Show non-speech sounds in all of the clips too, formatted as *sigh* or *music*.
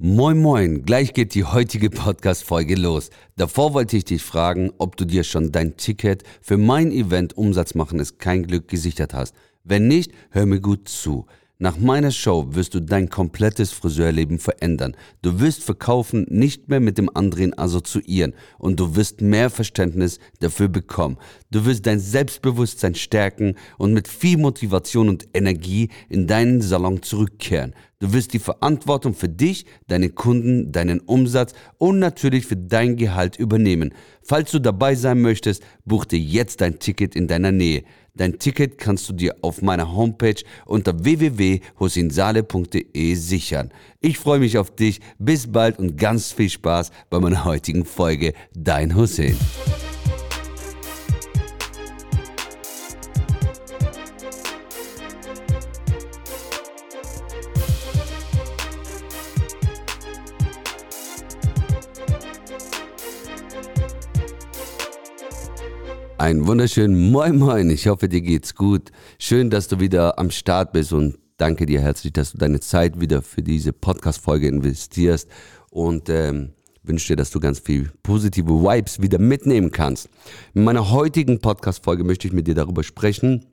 Moin Moin, gleich geht die heutige Podcast-Folge los. Davor wollte ich dich fragen, ob du dir schon dein Ticket für mein Event Umsatz machen ist kein Glück gesichert hast. Wenn nicht, hör mir gut zu. Nach meiner Show wirst du dein komplettes Friseurleben verändern. Du wirst verkaufen, nicht mehr mit dem anderen assoziieren und du wirst mehr Verständnis dafür bekommen. Du wirst dein Selbstbewusstsein stärken und mit viel Motivation und Energie in deinen Salon zurückkehren. Du wirst die Verantwortung für dich, deine Kunden, deinen Umsatz und natürlich für dein Gehalt übernehmen. Falls du dabei sein möchtest, buch dir jetzt dein Ticket in deiner Nähe. Dein Ticket kannst du dir auf meiner Homepage unter www.hosinsale.de sichern. Ich freue mich auf dich. Bis bald und ganz viel Spaß bei meiner heutigen Folge. Dein Hussein. Ein wunderschönen Moin Moin. Ich hoffe, dir geht's gut. Schön, dass du wieder am Start bist und danke dir herzlich, dass du deine Zeit wieder für diese Podcast-Folge investierst und ähm, wünsche dir, dass du ganz viel positive Vibes wieder mitnehmen kannst. In meiner heutigen Podcast-Folge möchte ich mit dir darüber sprechen,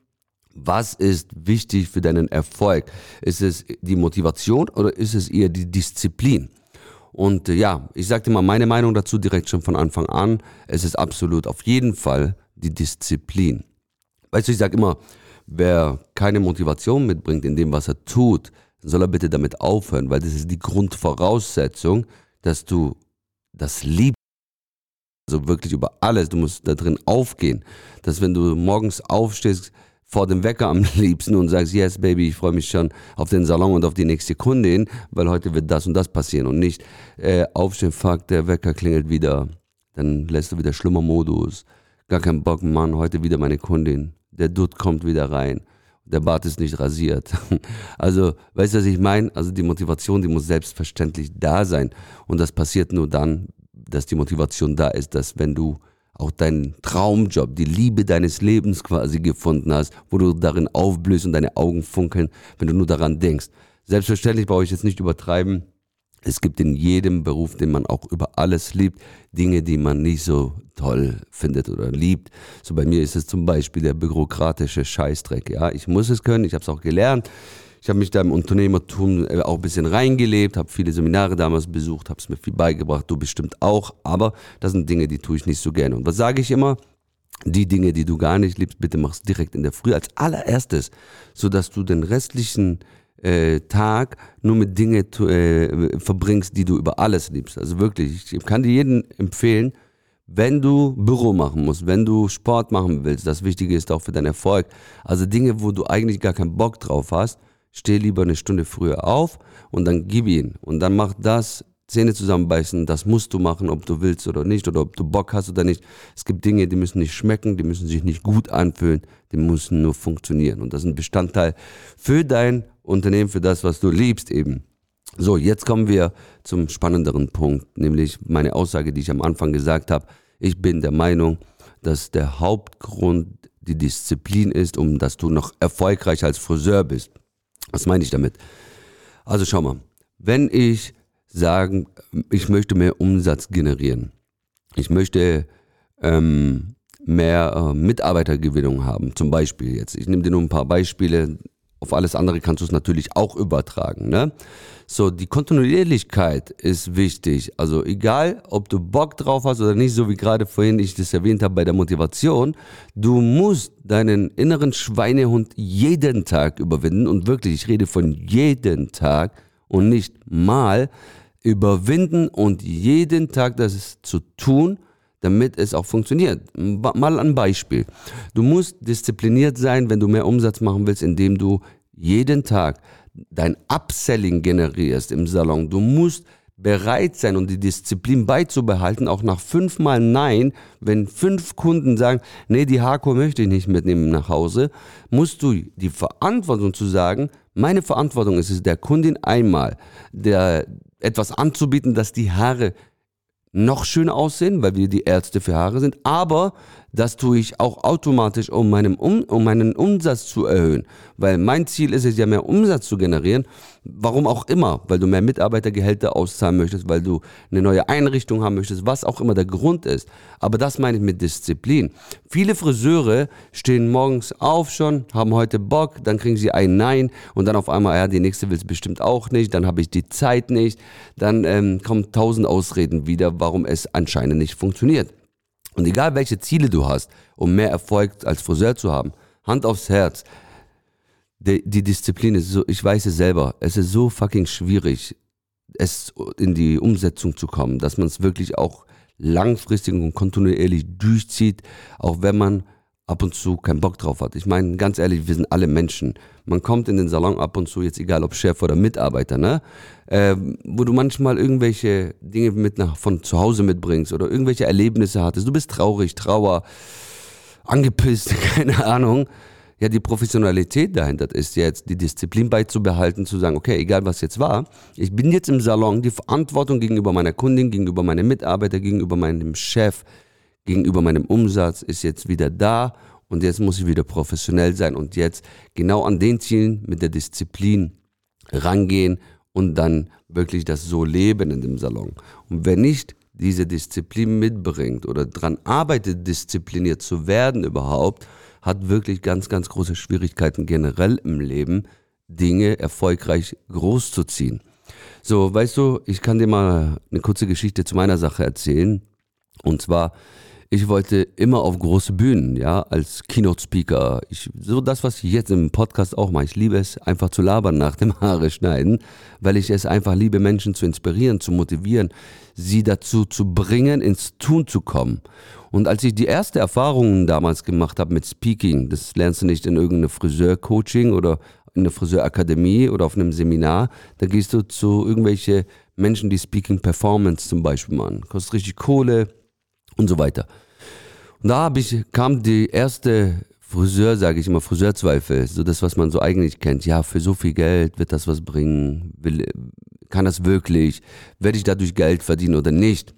was ist wichtig für deinen Erfolg? Ist es die Motivation oder ist es eher die Disziplin? Und äh, ja, ich dir mal meine Meinung dazu direkt schon von Anfang an. Es ist absolut auf jeden Fall die Disziplin. Weißt du, ich sage immer, wer keine Motivation mitbringt in dem, was er tut, soll er bitte damit aufhören, weil das ist die Grundvoraussetzung, dass du das liebst. Also wirklich über alles, du musst da drin aufgehen. Dass wenn du morgens aufstehst, vor dem Wecker am *laughs* liebsten und sagst, yes, Baby, ich freue mich schon auf den Salon und auf die nächste Kundin, weil heute wird das und das passieren und nicht äh, aufstehen, fuck, der Wecker klingelt wieder, dann lässt du wieder Schlummermodus, gar keinen Bock, Mann, heute wieder meine Kundin. Der Dutt kommt wieder rein. Der Bart ist nicht rasiert. *laughs* Also, weißt du, was ich meine? Also die Motivation, die muss selbstverständlich da sein. Und das passiert nur dann, dass die Motivation da ist, dass wenn du auch deinen Traumjob, die Liebe deines Lebens quasi gefunden hast, wo du darin aufblühst und deine Augen funkeln, wenn du nur daran denkst. Selbstverständlich brauche ich jetzt nicht übertreiben. Es gibt in jedem Beruf, den man auch über alles liebt, Dinge, die man nicht so toll findet oder liebt. So bei mir ist es zum Beispiel der bürokratische Scheißdreck. Ja, ich muss es können, ich habe es auch gelernt. Ich habe mich da im Unternehmertum äh, auch ein bisschen reingelebt, habe viele Seminare damals besucht, habe es mir viel beigebracht, du bestimmt auch. Aber das sind Dinge, die tue ich nicht so gerne. Und was sage ich immer? Die Dinge, die du gar nicht liebst, bitte mach's direkt in der Früh als allererstes, sodass du den restlichen äh, Tag nur mit Dingen äh, verbringst, die du über alles liebst. Also wirklich, ich kann dir jeden empfehlen, wenn du Büro machen musst, wenn du Sport machen willst, das Wichtige ist auch für deinen Erfolg. Also Dinge, wo du eigentlich gar keinen Bock drauf hast, steh lieber eine Stunde früher auf und dann gib ihn. Und dann mach das, Zähne zusammenbeißen, das musst du machen, ob du willst oder nicht, oder ob du Bock hast oder nicht. Es gibt Dinge, die müssen nicht schmecken, die müssen sich nicht gut anfühlen, die müssen nur funktionieren. Und das ist ein Bestandteil für dein Unternehmen, für das, was du liebst eben. So, jetzt kommen wir zum spannenderen Punkt, nämlich meine Aussage, die ich am Anfang gesagt habe. Ich bin der Meinung, dass der Hauptgrund die Disziplin ist, um dass du noch erfolgreich als Friseur bist. Was meine ich damit? Also schau mal, wenn ich sagen, ich möchte mehr Umsatz generieren, ich möchte ähm, mehr äh, Mitarbeitergewinnung haben, zum Beispiel jetzt. Ich nehme dir nur ein paar Beispiele, auf alles andere kannst du es natürlich auch übertragen. Ne? So, die Kontinuierlichkeit ist wichtig. Also egal, ob du Bock drauf hast oder nicht, so wie gerade vorhin ich das erwähnt habe bei der Motivation, du musst deinen inneren Schweinehund jeden Tag überwinden. Und wirklich, ich rede von jeden Tag und nicht mal überwinden und jeden Tag das zu tun, damit es auch funktioniert. Mal ein Beispiel. Du musst diszipliniert sein, wenn du mehr Umsatz machen willst, indem du jeden Tag dein Upselling generierst im Salon. Du musst bereit sein und die Disziplin beizubehalten, auch nach fünfmal Nein, wenn fünf Kunden sagen, nee, die Hako möchte ich nicht mitnehmen nach Hause, musst du die Verantwortung zu sagen, meine Verantwortung ist es, der Kundin einmal der, etwas anzubieten, dass die Haare noch schöner aussehen, weil wir die Ärzte für Haare sind, aber das tue ich auch automatisch, um, meinem um, um meinen Umsatz zu erhöhen. Weil mein Ziel ist es ja, mehr Umsatz zu generieren. Warum auch immer, weil du mehr Mitarbeitergehälter auszahlen möchtest, weil du eine neue Einrichtung haben möchtest, was auch immer der Grund ist. Aber das meine ich mit Disziplin. Viele Friseure stehen morgens auf schon, haben heute Bock, dann kriegen sie ein Nein und dann auf einmal, ja, die nächste will es bestimmt auch nicht, dann habe ich die Zeit nicht, dann ähm, kommen tausend Ausreden wieder, warum es anscheinend nicht funktioniert. Und egal welche Ziele du hast, um mehr Erfolg als Friseur zu haben, Hand aufs Herz, die, die Disziplin ist so, ich weiß es selber, es ist so fucking schwierig, es in die Umsetzung zu kommen, dass man es wirklich auch langfristig und kontinuierlich durchzieht, auch wenn man ab und zu keinen Bock drauf hat. Ich meine, ganz ehrlich, wir sind alle Menschen. Man kommt in den Salon ab und zu, jetzt egal ob Chef oder Mitarbeiter, ne? Äh, wo du manchmal irgendwelche Dinge mit nach, von zu Hause mitbringst oder irgendwelche Erlebnisse hattest. Du bist traurig, trauer, angepisst, *laughs* keine Ahnung. Ja, die Professionalität dahinter ist jetzt, die Disziplin beizubehalten, zu sagen, okay, egal was jetzt war, ich bin jetzt im Salon, die Verantwortung gegenüber meiner Kundin, gegenüber meinem Mitarbeiter, gegenüber meinem Chef, gegenüber meinem Umsatz ist jetzt wieder da und jetzt muss ich wieder professionell sein und jetzt genau an den Zielen mit der Disziplin rangehen und dann wirklich das so leben in dem Salon. Und wer nicht diese Disziplin mitbringt oder daran arbeitet, diszipliniert zu werden überhaupt, hat wirklich ganz, ganz große Schwierigkeiten generell im Leben, Dinge erfolgreich großzuziehen. So, weißt du, ich kann dir mal eine kurze Geschichte zu meiner Sache erzählen. Und zwar, ich wollte immer auf große Bühnen, ja, als Keynote-Speaker. So das, was ich jetzt im Podcast auch mache. Ich liebe es, einfach zu labern nach dem *laughs* Haare schneiden, weil ich es einfach liebe, Menschen zu inspirieren, zu motivieren, sie dazu zu bringen, ins Tun zu kommen. Und als ich die erste Erfahrung damals gemacht habe mit Speaking, das lernst du nicht in irgendeinem Friseur-Coaching oder in einer Friseurakademie oder auf einem Seminar, da gehst du zu irgendwelche Menschen, die Speaking Performance zum Beispiel machen. Kostet richtig Kohle, und so weiter. Und da ich, kam die erste Friseur, sage ich immer, Friseurzweifel, so das, was man so eigentlich kennt. Ja, für so viel Geld wird das was bringen? Will, kann das wirklich? Werde ich dadurch Geld verdienen oder nicht?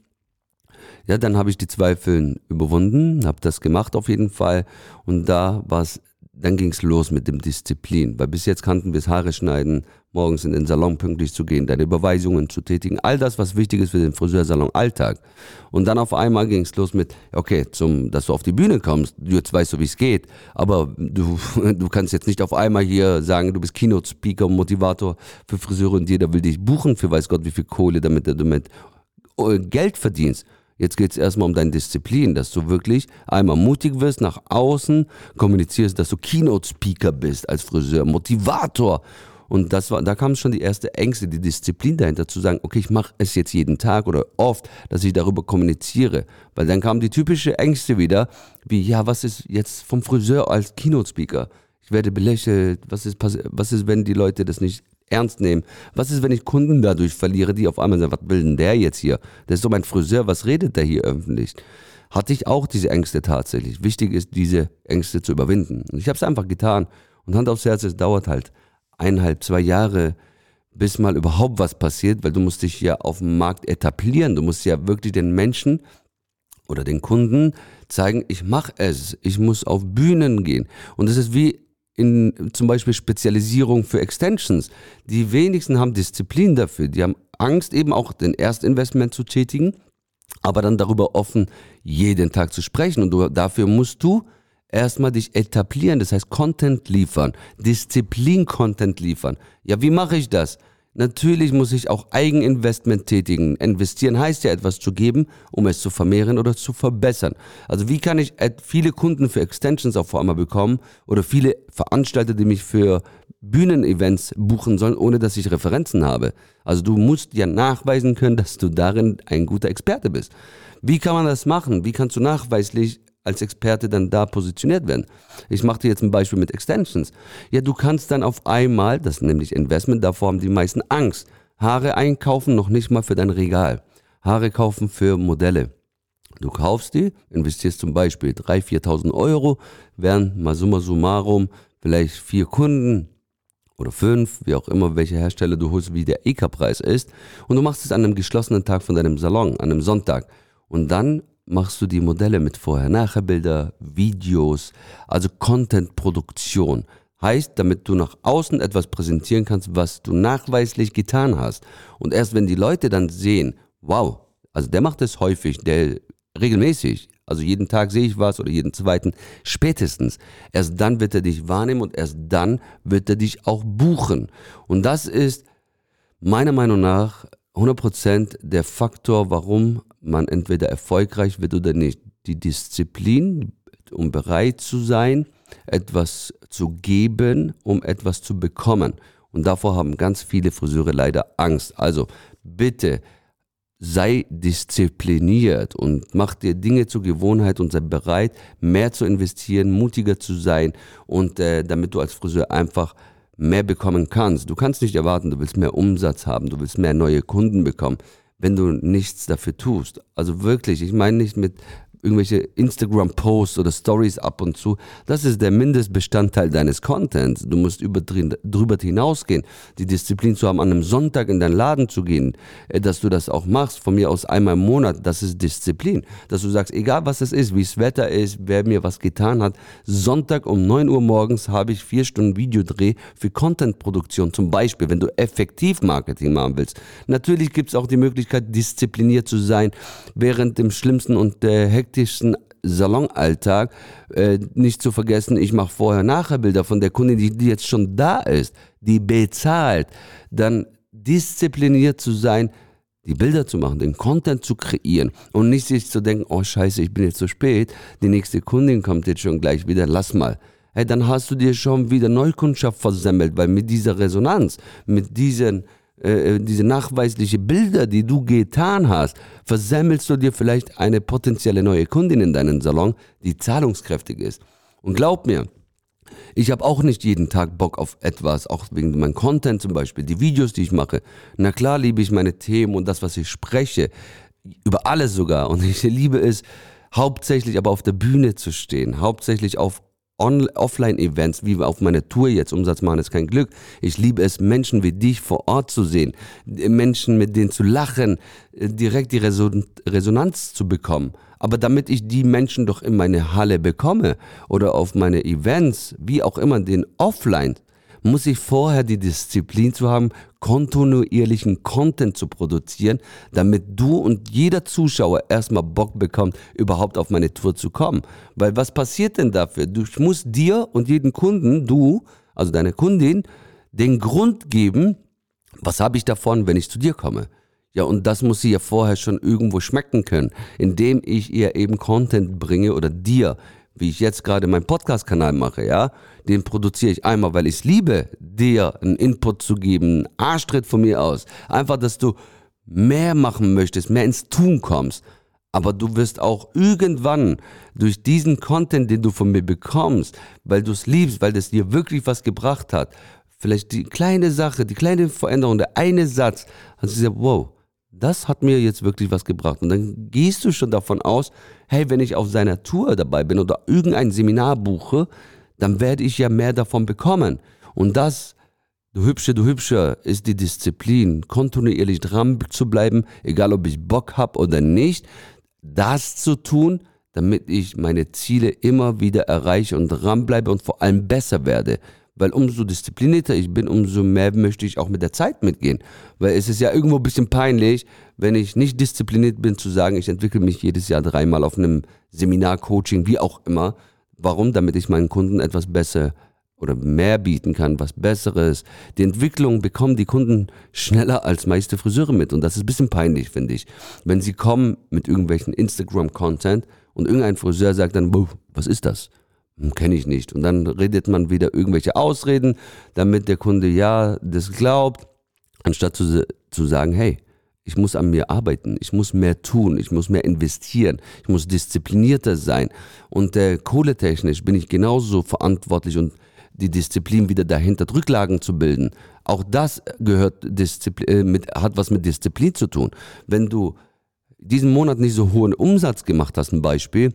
Ja, dann habe ich die Zweifel überwunden, habe das gemacht auf jeden Fall. Und da war es dann ging es los mit dem Disziplin, weil bis jetzt kannten wir es Haare schneiden, morgens in den Salon pünktlich zu gehen, deine Überweisungen zu tätigen, all das, was wichtig ist für den Friseursalon Alltag. Und dann auf einmal ging es los mit, okay, zum, dass du auf die Bühne kommst, jetzt weißt du, wie es geht, aber du, *laughs* du kannst jetzt nicht auf einmal hier sagen, du bist Keynote-Speaker, Motivator für Friseure und jeder will dich buchen für weiß Gott wie viel Kohle, damit du damit äh, Geld verdienst. Jetzt geht es erstmal um deine Disziplin, dass du wirklich einmal mutig wirst, nach außen kommunizierst, dass du Keynote-Speaker bist als Friseur, Motivator. Und das war, da kam schon die erste Ängste, die Disziplin dahinter zu sagen, okay, ich mache es jetzt jeden Tag oder oft, dass ich darüber kommuniziere. Weil dann kamen die typischen Ängste wieder, wie, ja, was ist jetzt vom Friseur als Keynote-Speaker? Ich werde belächelt, was ist, was ist, wenn die Leute das nicht ernst nehmen. Was ist, wenn ich Kunden dadurch verliere, die auf einmal sagen, was will denn der jetzt hier? Der ist so mein Friseur, was redet der hier öffentlich? Hatte ich auch diese Ängste tatsächlich. Wichtig ist, diese Ängste zu überwinden. Und ich habe es einfach getan. Und Hand aufs Herz, es dauert halt eineinhalb, zwei Jahre, bis mal überhaupt was passiert, weil du musst dich ja auf dem Markt etablieren. Du musst ja wirklich den Menschen oder den Kunden zeigen, ich mache es. Ich muss auf Bühnen gehen. Und es ist wie in zum Beispiel Spezialisierung für Extensions. Die wenigsten haben Disziplin dafür. Die haben Angst, eben auch den Erstinvestment zu tätigen, aber dann darüber offen jeden Tag zu sprechen. Und du, dafür musst du erstmal dich etablieren, das heißt Content liefern, Disziplin-Content liefern. Ja, wie mache ich das? Natürlich muss ich auch Eigeninvestment tätigen. Investieren heißt ja etwas zu geben, um es zu vermehren oder zu verbessern. Also wie kann ich viele Kunden für Extensions auf einmal bekommen oder viele Veranstalter, die mich für Bühnenevents buchen sollen, ohne dass ich Referenzen habe. Also du musst ja nachweisen können, dass du darin ein guter Experte bist. Wie kann man das machen? Wie kannst du nachweislich als Experte dann da positioniert werden. Ich mache dir jetzt ein Beispiel mit Extensions. Ja, du kannst dann auf einmal, das ist nämlich Investment, davor haben die meisten Angst. Haare einkaufen noch nicht mal für dein Regal. Haare kaufen für Modelle. Du kaufst die, investierst zum Beispiel 3.000, 4.000 Euro, wären mal summa summarum vielleicht vier Kunden oder fünf, wie auch immer, welche Hersteller du holst, wie der EK-Preis ist. Und du machst es an einem geschlossenen Tag von deinem Salon, an einem Sonntag. Und dann machst du die Modelle mit Vorher-Nachher-Bilder, Videos, also Content-Produktion. Heißt, damit du nach außen etwas präsentieren kannst, was du nachweislich getan hast. Und erst wenn die Leute dann sehen, wow, also der macht es häufig, der regelmäßig, also jeden Tag sehe ich was oder jeden zweiten, spätestens. Erst dann wird er dich wahrnehmen und erst dann wird er dich auch buchen. Und das ist meiner Meinung nach 100% der Faktor, warum man entweder erfolgreich wird oder nicht. Die Disziplin, um bereit zu sein, etwas zu geben, um etwas zu bekommen. Und davor haben ganz viele Friseure leider Angst. Also bitte sei diszipliniert und mach dir Dinge zur Gewohnheit und sei bereit, mehr zu investieren, mutiger zu sein und äh, damit du als Friseur einfach mehr bekommen kannst. Du kannst nicht erwarten, du willst mehr Umsatz haben, du willst mehr neue Kunden bekommen, wenn du nichts dafür tust. Also wirklich, ich meine nicht mit irgendwelche Instagram-Posts oder Stories ab und zu. Das ist der Mindestbestandteil deines Contents. Du musst über, drüber hinausgehen, die Disziplin zu haben, an einem Sonntag in deinen Laden zu gehen, äh, dass du das auch machst, von mir aus einmal im Monat, das ist Disziplin. Dass du sagst, egal was es ist, wie es Wetter ist, wer mir was getan hat, Sonntag um 9 Uhr morgens habe ich vier Stunden Videodreh für Contentproduktion. Zum Beispiel, wenn du effektiv Marketing machen willst. Natürlich gibt es auch die Möglichkeit, diszipliniert zu sein, während dem schlimmsten und äh, hektischsten Salonalltag. Äh, nicht zu vergessen, ich mache vorher-nachher Bilder von der Kundin, die, die jetzt schon da ist, die bezahlt. Dann diszipliniert zu sein, die Bilder zu machen, den Content zu kreieren und nicht sich zu denken, oh scheiße, ich bin jetzt zu spät, die nächste Kundin kommt jetzt schon gleich wieder, lass mal. Hey, dann hast du dir schon wieder Neukundschaft versemmelt, weil mit dieser Resonanz, mit diesen äh, äh, diese nachweisliche Bilder, die du getan hast, versemmelst du dir vielleicht eine potenzielle neue Kundin in deinen Salon, die zahlungskräftig ist. Und glaub mir, ich habe auch nicht jeden Tag Bock auf etwas, auch wegen meinem Content zum Beispiel, die Videos, die ich mache. Na klar liebe ich meine Themen und das, was ich spreche, über alles sogar. Und *laughs* ich liebe es, hauptsächlich aber auf der Bühne zu stehen, hauptsächlich auf Offline-Events, wie auf meiner Tour jetzt, Umsatz machen ist kein Glück. Ich liebe es, Menschen wie dich vor Ort zu sehen, Menschen mit denen zu lachen, äh, direkt die Resonanz zu bekommen. Aber damit ich die Menschen doch in meine Halle bekomme oder auf meine Events, wie auch immer, den Offline, muss ich vorher die Disziplin zu haben, kontinuierlichen Content zu produzieren, damit du und jeder Zuschauer erstmal Bock bekommt, überhaupt auf meine Tour zu kommen. Weil was passiert denn dafür? Du musst dir und jedem Kunden, du, also deine Kundin, den Grund geben, was habe ich davon, wenn ich zu dir komme? Ja, und das muss sie ja vorher schon irgendwo schmecken können, indem ich ihr eben Content bringe oder dir wie ich jetzt gerade meinen Podcast-Kanal mache, ja, den produziere ich einmal, weil ich es liebe, dir einen Input zu geben, einen Arschtritt von mir aus. Einfach, dass du mehr machen möchtest, mehr ins Tun kommst. Aber du wirst auch irgendwann durch diesen Content, den du von mir bekommst, weil du es liebst, weil das dir wirklich was gebracht hat, vielleicht die kleine Sache, die kleine Veränderung, der eine Satz, hast du gesagt, wow, das hat mir jetzt wirklich was gebracht. Und dann gehst du schon davon aus, hey, wenn ich auf seiner Tour dabei bin oder irgendein Seminar buche, dann werde ich ja mehr davon bekommen. Und das, du Hübsche, du Hübscher, ist die Disziplin, kontinuierlich dran zu bleiben, egal ob ich Bock habe oder nicht, das zu tun, damit ich meine Ziele immer wieder erreiche und dranbleibe und vor allem besser werde. Weil umso disziplinierter ich bin, umso mehr möchte ich auch mit der Zeit mitgehen. Weil es ist ja irgendwo ein bisschen peinlich, wenn ich nicht diszipliniert bin, zu sagen, ich entwickle mich jedes Jahr dreimal auf einem Seminar, Coaching, wie auch immer. Warum? Damit ich meinen Kunden etwas besser oder mehr bieten kann, was Besseres. Die Entwicklung bekommen die Kunden schneller als meiste Friseure mit. Und das ist ein bisschen peinlich, finde ich. Wenn sie kommen mit irgendwelchen Instagram-Content und irgendein Friseur sagt dann, was ist das? Hm, Kenne ich nicht. Und dann redet man wieder irgendwelche Ausreden, damit der Kunde ja das glaubt, anstatt zu, zu sagen, hey, ich muss an mir arbeiten, ich muss mehr tun, ich muss mehr investieren, ich muss disziplinierter sein. Und äh, kohletechnisch bin ich genauso verantwortlich und die Disziplin wieder dahinter, Rücklagen zu bilden. Auch das gehört Disziplin, äh, mit, hat was mit Disziplin zu tun. Wenn du diesen Monat nicht so hohen Umsatz gemacht hast, ein Beispiel,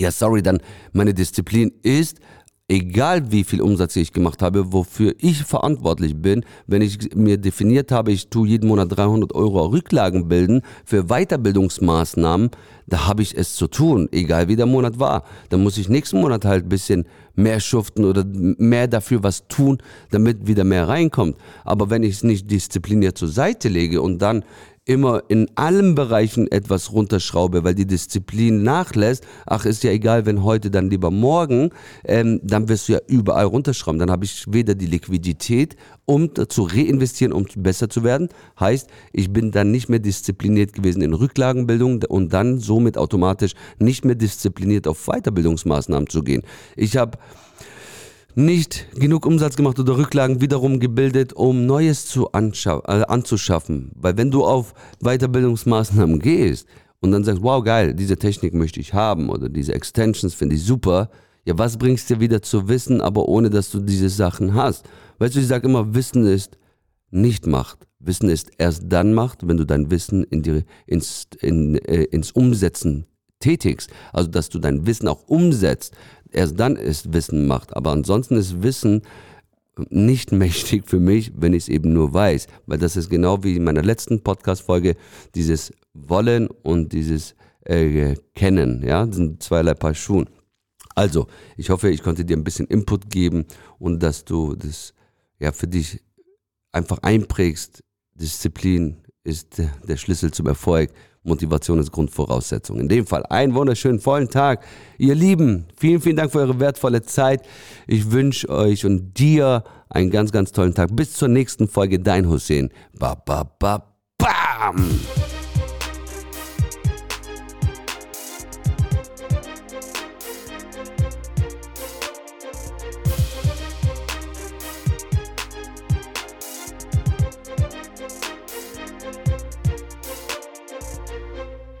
ja, sorry, dann meine Disziplin ist, egal wie viel Umsatz ich gemacht habe, wofür ich verantwortlich bin, wenn ich mir definiert habe, ich tue jeden Monat 300 Euro Rücklagen bilden für Weiterbildungsmaßnahmen, da habe ich es zu tun, egal wie der Monat war. Dann muss ich nächsten Monat halt ein bisschen mehr schuften oder mehr dafür was tun, damit wieder mehr reinkommt. Aber wenn ich es nicht diszipliniert zur Seite lege und dann immer in allen Bereichen etwas runterschraube, weil die Disziplin nachlässt, ach, ist ja egal, wenn heute, dann lieber morgen, ähm, dann wirst du ja überall runterschrauben. Dann habe ich weder die Liquidität, um zu reinvestieren, um besser zu werden. Heißt, ich bin dann nicht mehr diszipliniert gewesen in Rücklagenbildung und dann somit automatisch nicht mehr diszipliniert auf Weiterbildungsmaßnahmen zu gehen. Ich habe nicht genug Umsatz gemacht oder Rücklagen wiederum gebildet, um Neues zu äh, anzuschaffen. Weil wenn du auf Weiterbildungsmaßnahmen gehst und dann sagst, wow, geil, diese Technik möchte ich haben oder diese Extensions finde ich super, ja, was bringst dir wieder zu Wissen, aber ohne dass du diese Sachen hast? Weißt du, ich sage immer, Wissen ist nicht Macht. Wissen ist erst dann Macht, wenn du dein Wissen in die, ins, in, äh, ins Umsetzen tätigst. Also, dass du dein Wissen auch umsetzt erst dann ist Wissen Macht. Aber ansonsten ist Wissen nicht *laughs* mächtig für mich, wenn ich es eben nur weiß. Weil das ist genau wie in meiner letzten Podcast-Folge, dieses Wollen und dieses äh, Kennen, ja, das sind zweierlei Paar Schuhen. Also, ich hoffe, ich konnte dir ein bisschen Input geben und dass du das ja für dich einfach einprägst. Disziplin ist der Schlüssel zum Erfolg. Motivation ist Grundvoraussetzung. In dem Fall einen wunderschönen vollen Tag. Ihr Lieben, vielen, vielen Dank für eure wertvolle Zeit. Ich wünsche euch und dir einen ganz, ganz tollen Tag. Bis zur nächsten Folge. Dein Hussein. Ba, ba, ba, bam!